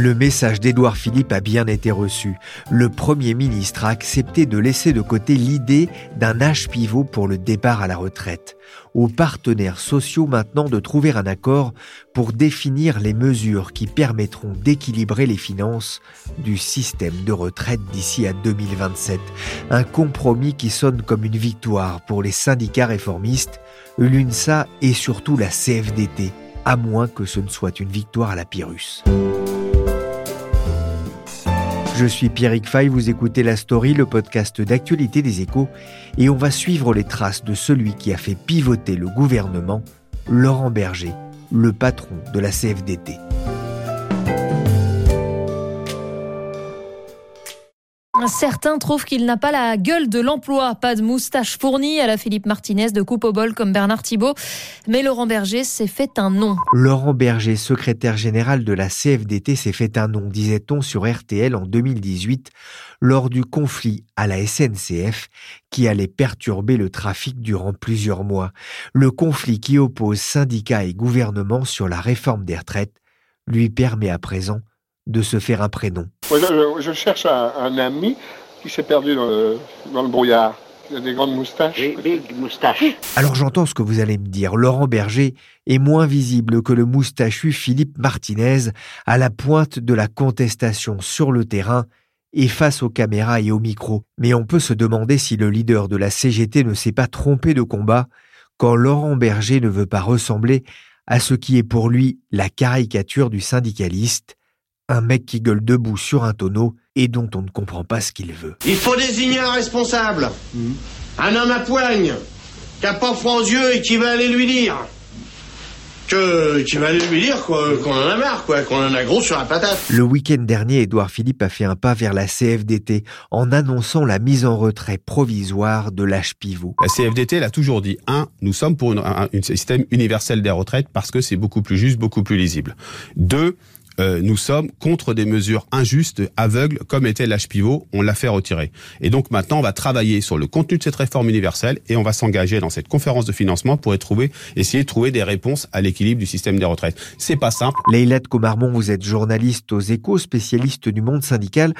Le message d'Édouard Philippe a bien été reçu. Le Premier ministre a accepté de laisser de côté l'idée d'un âge pivot pour le départ à la retraite. Aux partenaires sociaux maintenant de trouver un accord pour définir les mesures qui permettront d'équilibrer les finances du système de retraite d'ici à 2027. Un compromis qui sonne comme une victoire pour les syndicats réformistes, l'UNSA et surtout la CFDT, à moins que ce ne soit une victoire à la Pyrrhus. Je suis Pierrick Fay, vous écoutez La Story, le podcast d'actualité des échos, et on va suivre les traces de celui qui a fait pivoter le gouvernement, Laurent Berger, le patron de la CFDT. Certains trouvent qu'il n'a pas la gueule de l'emploi, pas de moustache fournie à la Philippe Martinez de coupe au bol comme Bernard Thibault. Mais Laurent Berger s'est fait un nom. Laurent Berger, secrétaire général de la CFDT, s'est fait un nom, disait-on sur RTL en 2018, lors du conflit à la SNCF qui allait perturber le trafic durant plusieurs mois. Le conflit qui oppose syndicats et gouvernement sur la réforme des retraites lui permet à présent de se faire un prénom. je, cherche un, ami qui s'est perdu dans le, brouillard. Il a des grandes moustaches. Big. Alors j'entends ce que vous allez me dire. Laurent Berger est moins visible que le moustachu Philippe Martinez à la pointe de la contestation sur le terrain et face aux caméras et aux micros. Mais on peut se demander si le leader de la CGT ne s'est pas trompé de combat quand Laurent Berger ne veut pas ressembler à ce qui est pour lui la caricature du syndicaliste, un mec qui gueule debout sur un tonneau et dont on ne comprend pas ce qu'il veut. Il faut désigner un responsable. Hmm. Un homme à poigne, qui a pas froid aux yeux et qui va aller lui dire. Que, qui va aller lui dire qu'on en a marre, quoi, qu'on en a gros sur la patate. Le week-end dernier, Édouard Philippe a fait un pas vers la CFDT en annonçant la mise en retrait provisoire de l'âge pivot. La CFDT, elle a toujours dit, un, nous sommes pour un, un système universel des retraites parce que c'est beaucoup plus juste, beaucoup plus lisible. Deux, euh, nous sommes contre des mesures injustes, aveugles, comme était l'âge pivot. On l'a fait retirer. Et donc maintenant, on va travailler sur le contenu de cette réforme universelle et on va s'engager dans cette conférence de financement pour essayer de trouver des réponses à l'équilibre du système des retraites. C'est pas simple. Leïla Comarmont, vous êtes journaliste aux échos, spécialiste du monde syndical.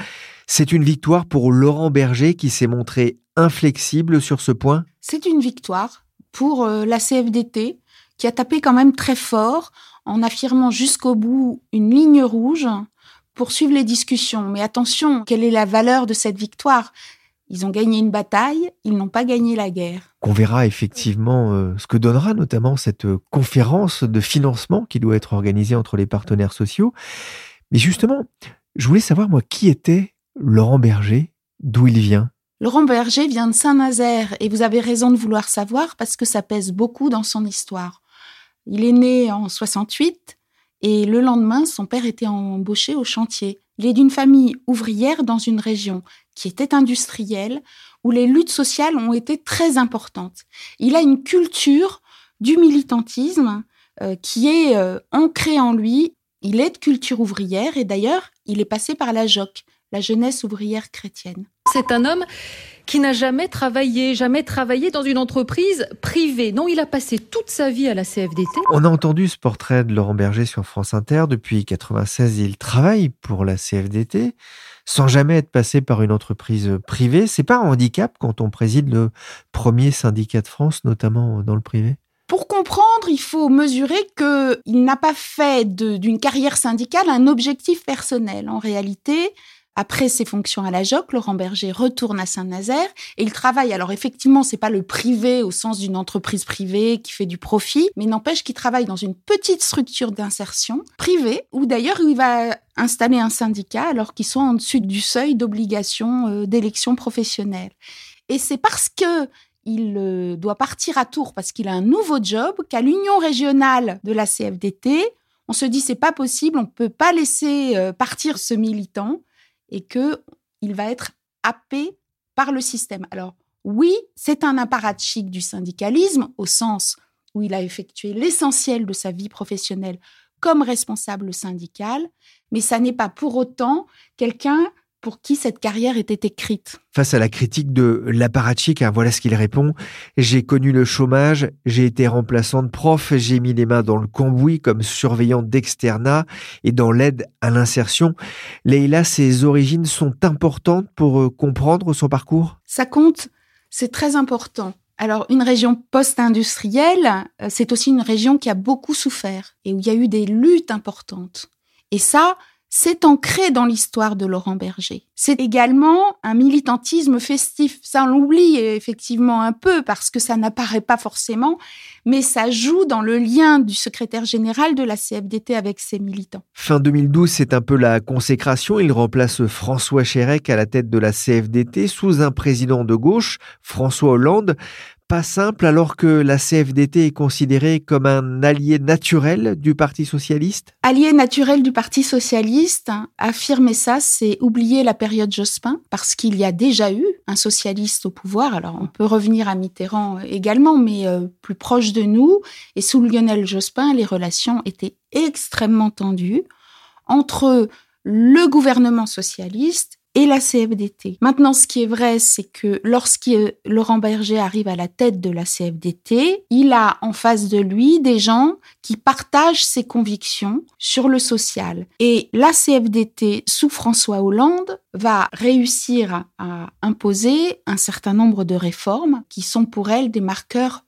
C'est une victoire pour Laurent Berger qui s'est montré inflexible sur ce point C'est une victoire pour euh, la CFDT qui a tapé quand même très fort en affirmant jusqu'au bout une ligne rouge pour suivre les discussions. Mais attention, quelle est la valeur de cette victoire? Ils ont gagné une bataille, ils n'ont pas gagné la guerre. On verra effectivement euh, ce que donnera notamment cette euh, conférence de financement qui doit être organisée entre les partenaires sociaux. Mais justement, je voulais savoir, moi, qui était Laurent Berger, d'où il vient? Laurent Berger vient de Saint-Nazaire et vous avez raison de vouloir savoir parce que ça pèse beaucoup dans son histoire. Il est né en 68 et le lendemain, son père était embauché au chantier. Il est d'une famille ouvrière dans une région qui était industrielle, où les luttes sociales ont été très importantes. Il a une culture du militantisme euh, qui est euh, ancrée en lui. Il est de culture ouvrière et d'ailleurs, il est passé par la JOC, la jeunesse ouvrière chrétienne. C'est un homme qui n'a jamais travaillé, jamais travaillé dans une entreprise privée. Non, il a passé toute sa vie à la CFDT. On a entendu ce portrait de Laurent Berger sur France Inter. Depuis 96, il travaille pour la CFDT sans jamais être passé par une entreprise privée. C'est pas un handicap quand on préside le premier syndicat de France, notamment dans le privé? Pour comprendre, il faut mesurer qu'il n'a pas fait d'une carrière syndicale un objectif personnel. En réalité, après ses fonctions à la JOC, Laurent Berger retourne à Saint-Nazaire et il travaille. Alors effectivement, c'est pas le privé au sens d'une entreprise privée qui fait du profit, mais n'empêche qu'il travaille dans une petite structure d'insertion privée où d'ailleurs il va installer un syndicat alors qu'ils sont en dessus du seuil d'obligation euh, d'élection professionnelle. Et c'est parce que il euh, doit partir à Tours parce qu'il a un nouveau job qu'à l'union régionale de la CFDT, on se dit c'est pas possible, on peut pas laisser euh, partir ce militant et que il va être happé par le système. Alors oui, c'est un apparatchik du syndicalisme au sens où il a effectué l'essentiel de sa vie professionnelle comme responsable syndical, mais ça n'est pas pour autant quelqu'un pour qui cette carrière était écrite. Face à la critique de l'apparatchik, hein, voilà ce qu'il répond. J'ai connu le chômage, j'ai été remplaçant de prof, j'ai mis les mains dans le cambouis comme surveillant d'externat et dans l'aide à l'insertion. Leïla, ses origines sont importantes pour euh, comprendre son parcours? Ça compte, c'est très important. Alors, une région post-industrielle, euh, c'est aussi une région qui a beaucoup souffert et où il y a eu des luttes importantes. Et ça, c'est ancré dans l'histoire de Laurent Berger. C'est également un militantisme festif. Ça, on l'oublie effectivement un peu parce que ça n'apparaît pas forcément, mais ça joue dans le lien du secrétaire général de la CFDT avec ses militants. Fin 2012, c'est un peu la consécration. Il remplace François Chérec à la tête de la CFDT sous un président de gauche, François Hollande pas simple alors que la CFDT est considérée comme un allié naturel du Parti socialiste? Allié naturel du Parti socialiste, affirmer ça, c'est oublier la période Jospin, parce qu'il y a déjà eu un socialiste au pouvoir. Alors on peut revenir à Mitterrand également, mais euh, plus proche de nous. Et sous Lionel Jospin, les relations étaient extrêmement tendues entre le gouvernement socialiste et la CFDT. Maintenant, ce qui est vrai, c'est que lorsque Laurent Berger arrive à la tête de la CFDT, il a en face de lui des gens qui partagent ses convictions sur le social. Et la CFDT, sous François Hollande, va réussir à imposer un certain nombre de réformes qui sont pour elle des marqueurs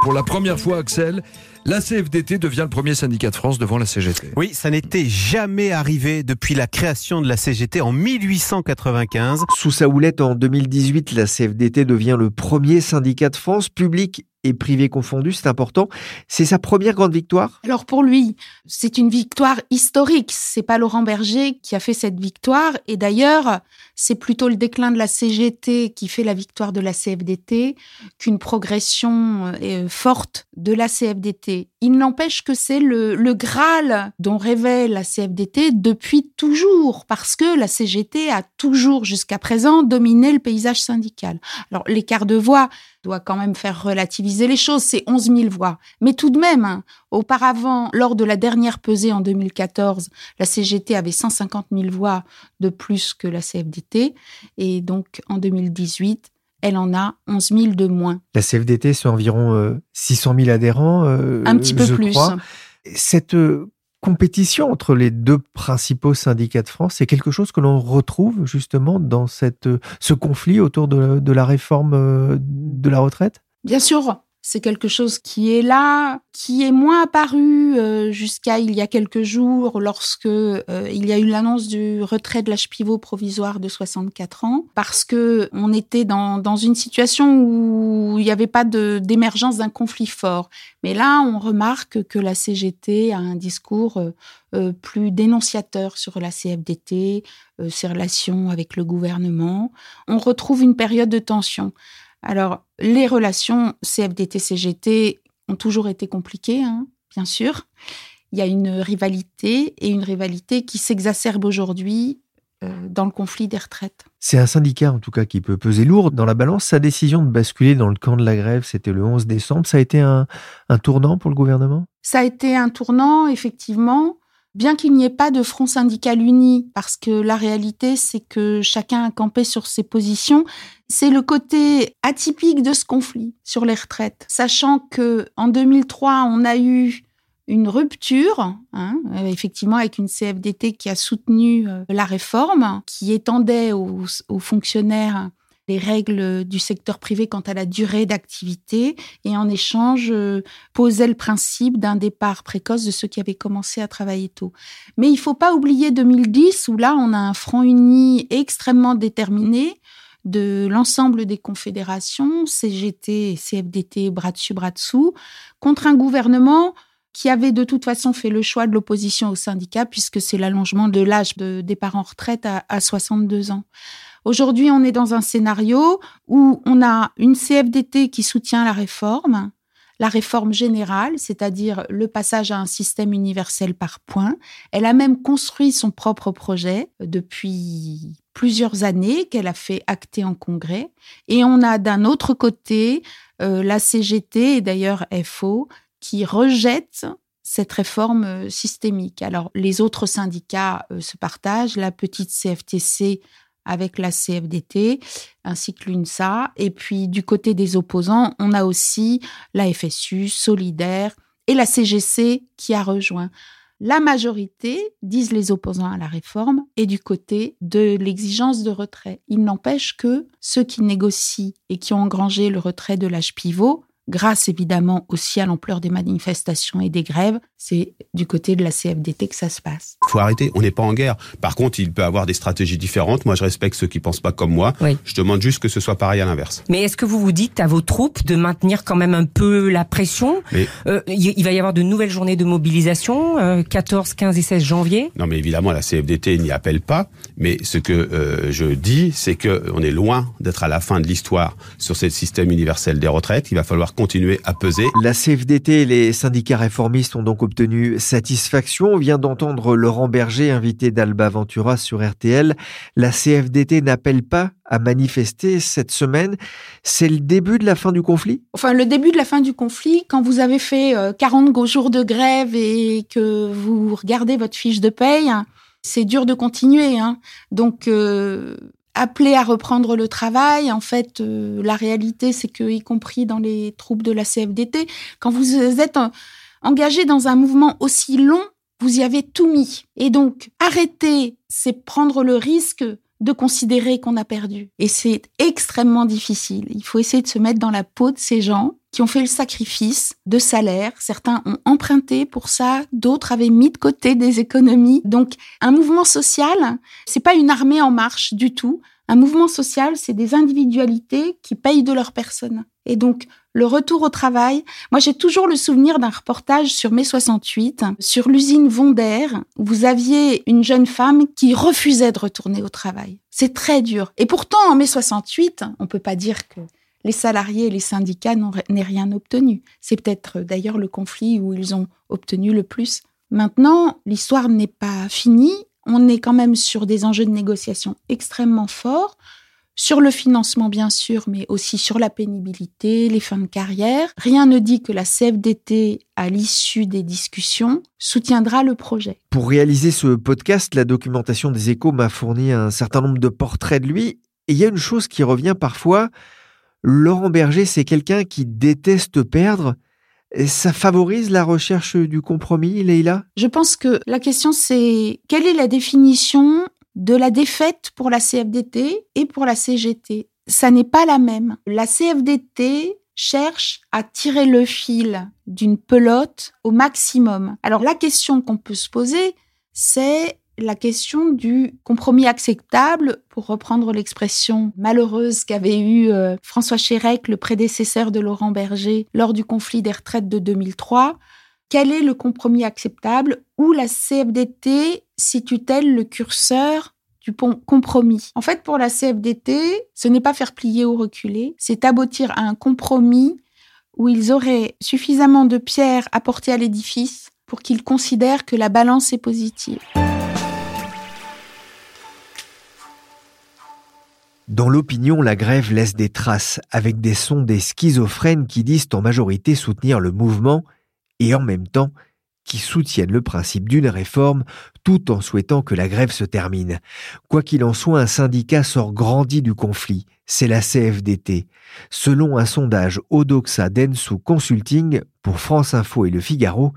Pour la première fois, Axel, la CFDT devient le premier syndicat de France devant la CGT. Oui, ça n'était jamais arrivé depuis la création de la CGT en 1895. Sous sa houlette en 2018, la CFDT devient le premier syndicat de France public et privé confondu, c'est important. C'est sa première grande victoire? Alors pour lui, c'est une victoire historique. C'est pas Laurent Berger qui a fait cette victoire. Et d'ailleurs, c'est plutôt le déclin de la CGT qui fait la victoire de la CFDT qu'une progression euh, forte de la CFDT. Il n'empêche que c'est le, le Graal dont rêvait la CFDT depuis toujours, parce que la CGT a toujours jusqu'à présent dominé le paysage syndical. Alors l'écart de voix doit quand même faire relativiser les choses, c'est 11 000 voix. Mais tout de même, hein, auparavant, lors de la dernière pesée en 2014, la CGT avait 150 000 voix de plus que la CFDT. Et donc, en 2018, elle en a 11 000 de moins. La CFDT, c'est environ 600 euh, 000 adhérents. Euh, Un petit peu plus. Cette euh, compétition entre les deux principaux syndicats de France, c'est quelque chose que l'on retrouve justement dans cette, ce conflit autour de, de la réforme de la retraite? Bien sûr, c'est quelque chose qui est là, qui est moins apparu euh, jusqu'à il y a quelques jours lorsque euh, il y a eu l'annonce du retrait de l'âge pivot provisoire de 64 ans, parce que on était dans, dans une situation où il n'y avait pas d'émergence d'un conflit fort. Mais là, on remarque que la CGT a un discours euh, plus dénonciateur sur la CFDT, ses relations avec le gouvernement. On retrouve une période de tension. Alors, les relations CFDT-CGT ont toujours été compliquées, hein, bien sûr. Il y a une rivalité et une rivalité qui s'exacerbe aujourd'hui euh, dans le conflit des retraites. C'est un syndicat, en tout cas, qui peut peser lourd dans la balance. Sa décision de basculer dans le camp de la grève, c'était le 11 décembre. Ça a été un tournant pour le gouvernement? Ça a été un tournant, effectivement bien qu'il n'y ait pas de front syndical uni, parce que la réalité, c'est que chacun a campé sur ses positions, c'est le côté atypique de ce conflit sur les retraites. Sachant que en 2003, on a eu une rupture, hein, euh, effectivement, avec une CFDT qui a soutenu euh, la réforme, qui étendait aux, fonctionnaires les règles du secteur privé quant à la durée d'activité et en échange euh, posait le principe d'un départ précoce de ceux qui avaient commencé à travailler tôt. Mais il faut pas oublier 2010 où là on a un front uni extrêmement déterminé de l'ensemble des confédérations, CGT CFDT, bras dessus, bras dessous, contre un gouvernement qui avait de toute façon fait le choix de l'opposition au syndicat puisque c'est l'allongement de l'âge de départ en retraite à, à 62 ans. Aujourd'hui, on est dans un scénario où on a une CFDT qui soutient la réforme, la réforme générale, c'est-à-dire le passage à un système universel par points. Elle a même construit son propre projet depuis plusieurs années qu'elle a fait acter en congrès. Et on a d'un autre côté euh, la CGT et d'ailleurs FO qui rejette cette réforme euh, systémique. Alors les autres syndicats euh, se partagent, la petite CFTC avec la CFDT ainsi que l'UNSA. Et puis du côté des opposants, on a aussi la FSU, Solidaire et la CGC qui a rejoint. La majorité, disent les opposants à la réforme, est du côté de l'exigence de retrait. Il n'empêche que ceux qui négocient et qui ont engrangé le retrait de l'âge pivot grâce évidemment aussi à l'ampleur des manifestations et des grèves, c'est du côté de la CFDT que ça se passe. Faut arrêter, on n'est pas en guerre. Par contre, il peut avoir des stratégies différentes. Moi, je respecte ceux qui pensent pas comme moi. Je demande juste que ce soit pareil à l'inverse. Mais est-ce que vous vous dites à vos troupes de maintenir quand même un peu la pression euh, Il va y avoir de nouvelles journées de mobilisation, 14, euh, 15 et 16 janvier? Non, mais évidemment, la CFDT n'y appelle pas. Mais ce que euh, je dis, c'est que on est loin d'être à la fin de l'histoire sur ce système universel des retraites. Il va falloir continuer à peser. La CFDT et les syndicats réformistes ont donc obtenu satisfaction. On vient d'entendre Laurent Berger, invité d'Alba Ventura sur RTL. La CFDT n'appelle pas à manifester cette semaine. C'est le début de la fin du conflit? Enfin, le début de la fin du conflit, quand vous avez fait 40 euh, jours de grève et que vous regardez votre fiche de paye, c'est dur de continuer. Hein. Donc, euh, appelé à reprendre le travail. En fait, euh, la réalité, c'est que, y compris dans les troupes de la CFDT, quand vous êtes engagé dans un mouvement aussi long, vous y avez tout mis. Et donc, arrêter, c'est prendre le risque de considérer qu'on a perdu. Et c'est extrêmement difficile. Il faut essayer de se mettre dans la peau de ces gens qui ont fait le sacrifice de salaire. Certains ont emprunté pour ça, d'autres avaient mis de côté des économies. Donc, un mouvement social, c'est pas une armée en marche du tout. Un mouvement social, c'est des individualités qui payent de leur personne. Et donc, le retour au travail. Moi, j'ai toujours le souvenir d'un reportage sur mai 68, sur l'usine Vonder, où vous aviez une jeune femme qui refusait de retourner au travail. C'est très dur. Et pourtant, en mai 68, on peut pas dire que les salariés et les syndicats n'aient rien obtenu. C'est peut-être euh, d'ailleurs le conflit où ils ont obtenu le plus. Maintenant, l'histoire n'est pas finie. On est quand même sur des enjeux de négociation extrêmement forts, sur le financement bien sûr, mais aussi sur la pénibilité, les fins de carrière. Rien ne dit que la CFDT, à l'issue des discussions, soutiendra le projet. Pour réaliser ce podcast, la documentation des échos m'a fourni un certain nombre de portraits de lui. Et il y a une chose qui revient parfois, Laurent Berger, c'est quelqu'un qui déteste perdre. Ça favorise la recherche du compromis, Leïla? Je pense que la question c'est quelle est la définition de la défaite pour la CFDT et pour la CGT Ça n'est pas la même. La CFDT cherche à tirer le fil d'une pelote au maximum. Alors la question qu'on peut se poser, c'est la question du compromis acceptable, pour reprendre l'expression malheureuse qu'avait eue euh, François Chérec, le prédécesseur de Laurent Berger, lors du conflit des retraites de 2003. Quel est le compromis acceptable Où la CFDT situe-t-elle le curseur du compromis? En fait, pour la CFDT, ce n'est pas faire plier ou reculer, c'est aboutir à un compromis où ils auraient suffisamment de pierres apportées à l'édifice pour qu'ils considèrent que la balance est positive. Dans l'opinion, la grève laisse des traces, avec des sondés schizophrènes qui disent en majorité soutenir le mouvement et en même temps qui soutiennent le principe d'une réforme tout en souhaitant que la grève se termine. Quoi qu'il en soit, un syndicat sort grandi du conflit, c'est la CFDT. Selon un sondage Odoxa Densu Consulting pour France Info et Le Figaro,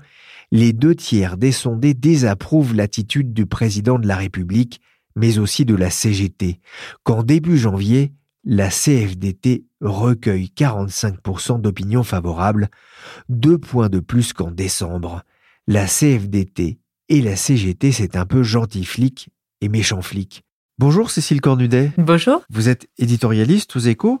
les deux tiers des sondés désapprouvent l'attitude du président de la République mais aussi de la CGT, qu'en début janvier, la CFDT recueille 45% d'opinions favorables, deux points de plus qu'en décembre. La CFDT et la CGT, c'est un peu gentil flic et méchant flic. Bonjour Cécile Cornudet. Bonjour. Vous êtes éditorialiste aux échos.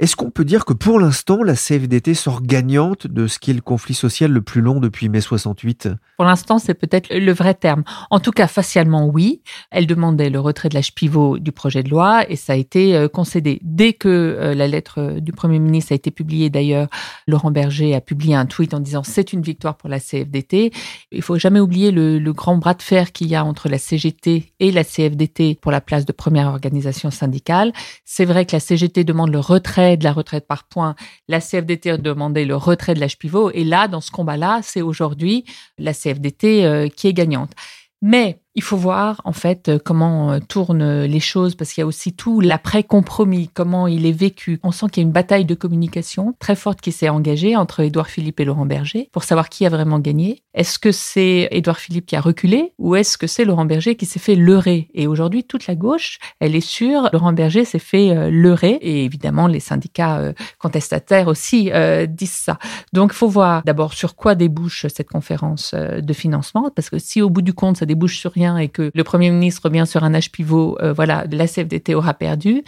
Est-ce qu'on peut dire que pour l'instant, la CFDT sort gagnante de ce qui est le conflit social le plus long depuis mai 68 Pour l'instant, c'est peut-être le vrai terme. En tout cas, facialement, oui. Elle demandait le retrait de l'âge pivot du projet de loi et ça a été euh, concédé. Dès que euh, la lettre euh, du Premier ministre a été publiée, d'ailleurs, Laurent Berger a publié un tweet en disant c'est une victoire pour la CFDT. Il faut jamais oublier le, le grand bras de fer qu'il y a entre la CGT et la CFDT pour la place de première organisation syndicale. C'est vrai que la CGT demande le retrait de la retraite par points, la CFDT a demandé le retrait de l'âge pivot. Et là, dans ce combat-là, c'est aujourd'hui la CFDT euh, qui est gagnante. Mais il faut voir en fait euh, comment euh, tournent les choses parce qu'il y a aussi tout l'après-compromis, comment il est vécu. On sent qu'il y a une bataille de communication très forte qui s'est engagée entre Édouard Philippe et Laurent Berger pour savoir qui a vraiment gagné. Est-ce que c'est Édouard Philippe qui a reculé ou est-ce que c'est Laurent Berger qui s'est fait leurrer? Et aujourd'hui, toute la gauche, elle est sûre, Laurent Berger s'est fait euh, leurrer et évidemment les syndicats contestataires aussi disent ça. Donc il faut voir d'abord sur quoi débouche cette conférence de financement parce que si au bout du compte ça débouche sur et que le Premier ministre revient sur un âge pivot, euh, voilà, la CFDT aura perdu.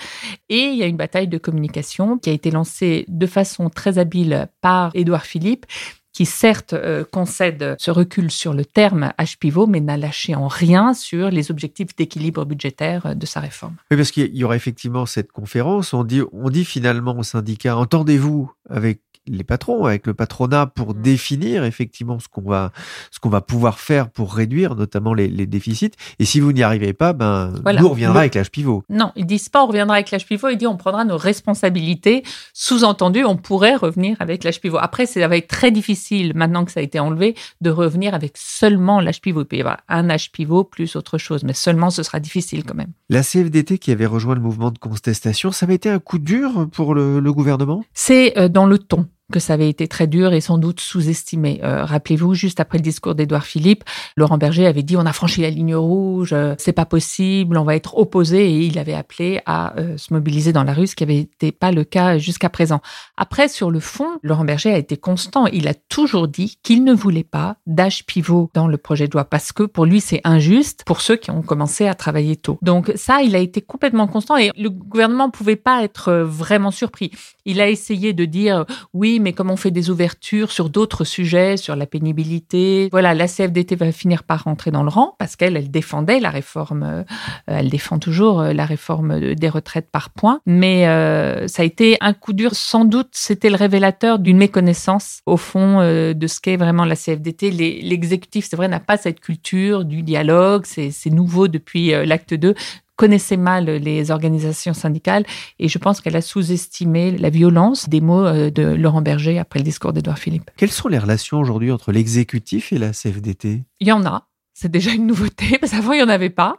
Et il y a une bataille de communication qui a été lancée de façon très habile par Édouard Philippe qui certes euh, concède ce recul sur le terme âge pivot, mais n'a lâché en rien sur les objectifs d'équilibre budgétaire de sa réforme. Oui, parce qu'il y aura effectivement cette conférence. On dit, on dit finalement au syndicat, entendez-vous avec les patrons, avec le patronat, pour mmh. définir effectivement ce qu'on va, ce qu'on va pouvoir faire pour réduire notamment les, déficits. Et si vous n'y arrivez pas, ben, nous, on reviendra avec l'âge pivot. Non, ils disent pas on reviendra avec l'âge pivot, ils disent on prendra nos responsabilités. Sous-entendu, on pourrait revenir avec l'âge pivot. Après, ça va être très difficile, maintenant que ça a été enlevé, de revenir avec seulement l'âge pivot. Il peut y avoir un âge pivot plus autre chose, mais seulement ce sera difficile quand même. La CFDT qui avait rejoint le mouvement de contestation, ça avait été un coup dur pour le gouvernement? C'est euh, dans le ton que ça avait été très dur et sans doute sous-estimé. Euh, rappelez-vous, juste après le discours d'Édouard Philippe, Laurent Berger avait dit on a franchi la ligne rouge, euh, c'est pas possible, on va être opposé et il avait appelé à euh, se mobiliser dans la rue, ce qui avait été pas le cas jusqu'à présent. Après, sur le fond, Laurent Berger a été constant. Il a toujours dit qu'il ne voulait pas d'âge pivot dans le projet de loi parce que pour lui c'est injuste pour ceux qui ont commencé à travailler tôt. Donc ça, il a été complètement constant et le gouvernement pouvait pas être vraiment surpris. Il a essayé de dire oui, mais comme on fait des ouvertures sur d'autres sujets, sur la pénibilité, voilà, la CFDT va finir par rentrer dans le rang parce qu'elle, elle défendait la réforme, euh, elle défend toujours euh, la réforme des retraites par points, mais euh, ça a été un coup dur. Sans doute, c'était le révélateur d'une méconnaissance au fond de ce qu'est vraiment la CFDT. L'exécutif, c'est vrai, n'a pas cette culture du dialogue, c'est nouveau depuis l'acte 2 connaissait mal les organisations syndicales et je pense qu'elle a sous-estimé la violence des mots euh, de Laurent Berger après le discours d'Edouard Philippe. Quelles sont les relations aujourd'hui entre l'exécutif et la CFDT Il y en a. C'est déjà une nouveauté, parce qu'avant, il n'y en avait pas.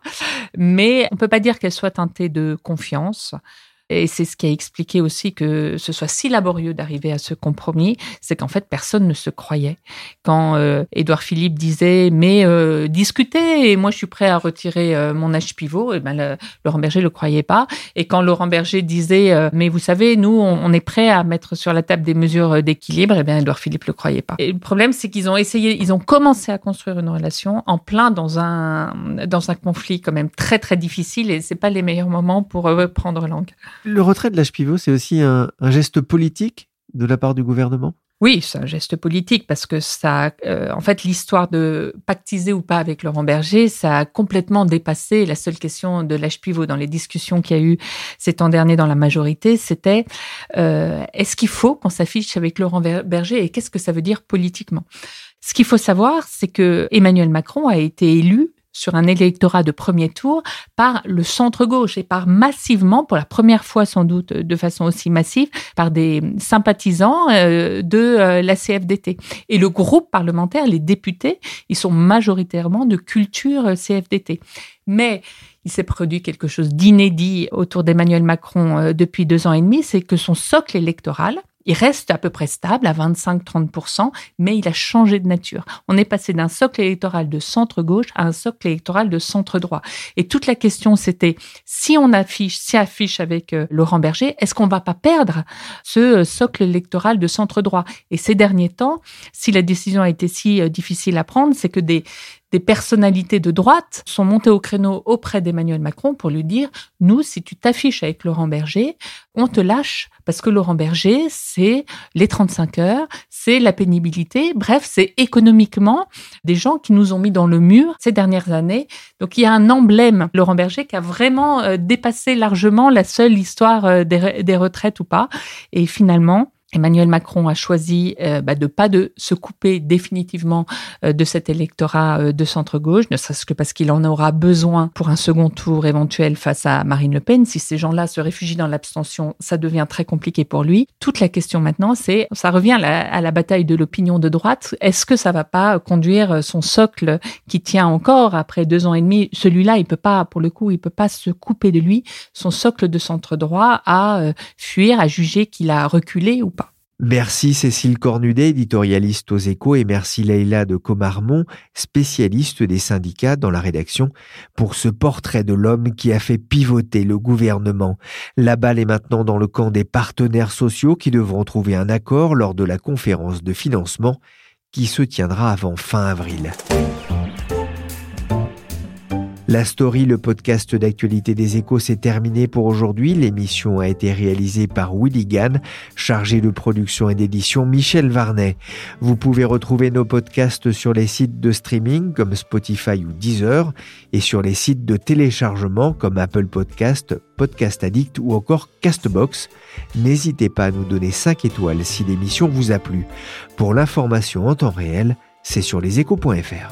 Mais on ne peut pas dire qu'elle soit teintée de confiance. Et c'est ce qui a expliqué aussi que ce soit si laborieux d'arriver à ce compromis, c'est qu'en fait personne ne se croyait. Quand euh, Édouard Philippe disait mais euh, discutez et moi je suis prêt à retirer euh, mon âge pivot, et ben Laurent Berger le croyait pas. Et quand Laurent Berger disait euh, mais vous savez nous on, est prêt à mettre sur la table des mesures d'équilibre, et bien Édouard Philippe le croyait pas. Et le problème c'est qu'ils ont essayé, ils ont commencé à construire une relation en plein dans un dans un conflit quand même très très difficile et c'est pas les meilleurs moments pour prendre langue. Le retrait de l'âge pivot, c'est aussi un, geste politique de la part du gouvernement? Oui, c'est un geste politique parce que ça, euh, en fait, l'histoire de pactiser ou pas avec Laurent Berger, ça a complètement dépassé la seule question de l'âge pivot dans les discussions qu'il y a eu ces temps derniers dans la majorité. C'était euh, est-ce qu'il faut qu'on s'affiche avec Laurent Berger et qu'est-ce que ça veut dire politiquement? Ce qu'il faut savoir, c'est que Emmanuel Macron a été élu sur un électorat de premier tour par le centre-gauche et par massivement, pour la première fois sans doute de façon aussi massive, par des sympathisants euh, de euh, la CFDT. Et le groupe parlementaire, les députés, ils sont majoritairement de culture euh, CFDT. Mais il s'est produit quelque chose d'inédit autour d'Emmanuel Macron depuis deux ans et demi, c'est que son socle électoral, Il reste à peu près stable à 25-30%, mais il a changé de nature. On est passé d'un socle électoral de centre-gauche à un socle électoral de centre-droit. Et toute la question, c'était si on affiche, si affiche avec euh, Laurent Berger, est-ce qu'on va pas perdre ce euh, socle électoral de centre-droit? Et ces derniers temps, si la décision a été si euh, difficile à prendre, c'est que des, des personnalités de droite sont montées au créneau auprès d'Emmanuel Macron pour lui dire, nous, si tu t'affiches avec Laurent Berger, on te lâche parce que Laurent Berger, c'est les 35 heures, c'est la pénibilité, bref, c'est économiquement des gens qui nous ont mis dans le mur ces dernières années. Donc il y a un emblème, Laurent Berger, qui a vraiment euh, dépassé largement la seule histoire euh, des retraites ou pas. Et finalement, Emmanuel Macron a choisi euh, bah, de pas de se couper définitivement euh, de cet électorat euh, de centre-gauche, ne serait-ce que parce qu'il en aura besoin pour un second tour éventuel face à Marine Le Pen. Si ces gens-là se réfugient dans l'abstention, ça devient très compliqué pour lui. Toute la question maintenant, c'est, ça revient à la, à la bataille de l'opinion de droite. Est-ce que ça va pas conduire son socle qui tient encore après deux ans et demi? Celui-là, il peut pas, pour le coup, il peut pas se couper de lui. Son socle de centre droit à fuir, à juger qu'il a reculé ou pas. Merci Cécile Cornudet, éditorialiste aux échos, et merci Leïla de Comarmont, spécialiste des syndicats dans la rédaction, pour ce portrait de l'homme qui a fait pivoter le gouvernement. La balle est maintenant dans le camp des partenaires sociaux qui devront trouver un accord lors de la conférence de financement qui se tiendra avant fin avril. La story, le podcast d'actualité des échos, s'est terminé pour aujourd'hui. L'émission a été réalisée par Willy Gann, chargé de production et d'édition Michel Varnet. Vous pouvez retrouver nos podcasts sur les sites de streaming comme Spotify ou Deezer et sur les sites de téléchargement comme Apple Podcast, Podcast Addict ou encore Castbox. N'hésitez pas à nous donner 5 étoiles si l'émission vous a plu. Pour l'information en temps réel, c'est sur leséchos.fr.